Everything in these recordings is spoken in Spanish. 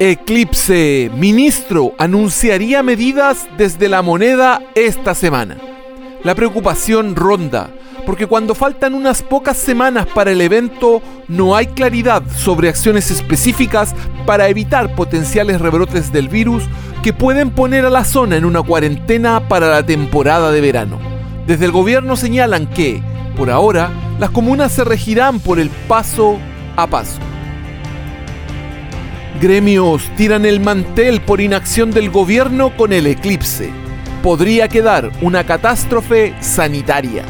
Eclipse. Ministro anunciaría medidas desde la moneda esta semana. La preocupación ronda, porque cuando faltan unas pocas semanas para el evento, no hay claridad sobre acciones específicas para evitar potenciales rebrotes del virus que pueden poner a la zona en una cuarentena para la temporada de verano. Desde el gobierno señalan que, por ahora, las comunas se regirán por el paso a paso. Gremios tiran el mantel por inacción del gobierno con el eclipse. Podría quedar una catástrofe sanitaria.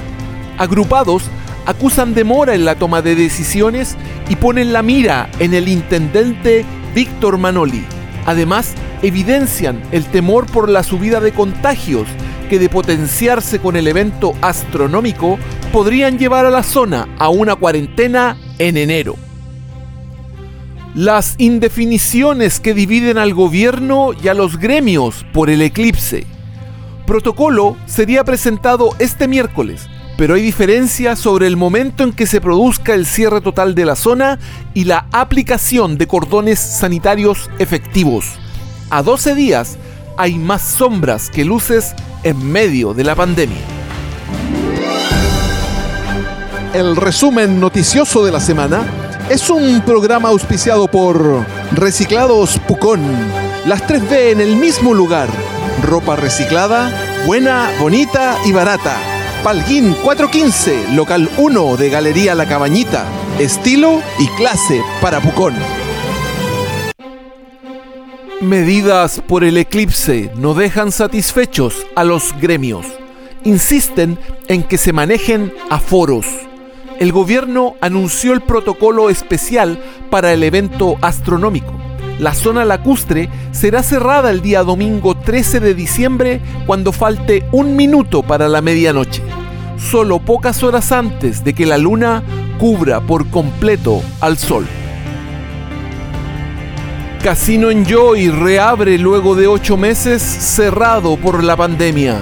Agrupados acusan demora en la toma de decisiones y ponen la mira en el intendente Víctor Manoli. Además, evidencian el temor por la subida de contagios que de potenciarse con el evento astronómico podrían llevar a la zona a una cuarentena en enero. Las indefiniciones que dividen al gobierno y a los gremios por el eclipse. Protocolo sería presentado este miércoles, pero hay diferencia sobre el momento en que se produzca el cierre total de la zona y la aplicación de cordones sanitarios efectivos. A 12 días hay más sombras que luces en medio de la pandemia. El resumen noticioso de la semana es un programa auspiciado por Reciclados Pucón. Las 3B en el mismo lugar. Ropa reciclada, buena, bonita y barata. Palguín 415, local 1 de Galería La Cabañita. Estilo y clase para Pucón. Medidas por el eclipse no dejan satisfechos a los gremios. Insisten en que se manejen aforos. El gobierno anunció el protocolo especial para el evento astronómico. La zona lacustre será cerrada el día domingo 13 de diciembre cuando falte un minuto para la medianoche, solo pocas horas antes de que la luna cubra por completo al sol. Casino Enjoy reabre luego de ocho meses cerrado por la pandemia.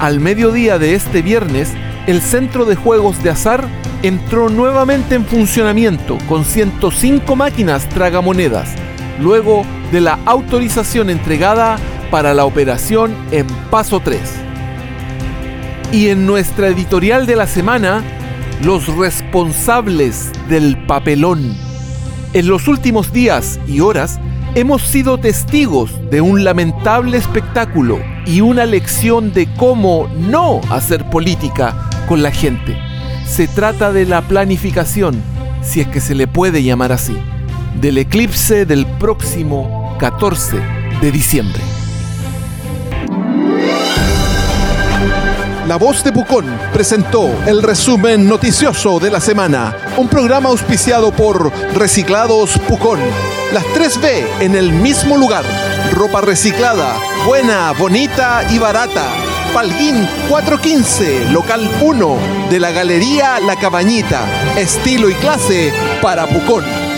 Al mediodía de este viernes, el centro de juegos de azar entró nuevamente en funcionamiento con 105 máquinas tragamonedas, luego de la autorización entregada para la operación en paso 3. Y en nuestra editorial de la semana, los responsables del papelón. En los últimos días y horas hemos sido testigos de un lamentable espectáculo y una lección de cómo no hacer política con la gente. Se trata de la planificación, si es que se le puede llamar así, del eclipse del próximo 14 de diciembre. La Voz de Pucón presentó el resumen noticioso de la semana, un programa auspiciado por Reciclados Pucón. Las 3B en el mismo lugar. Ropa reciclada, buena, bonita y barata. Palguín 415, local 1 de la Galería La Cabañita. Estilo y clase para Pucón.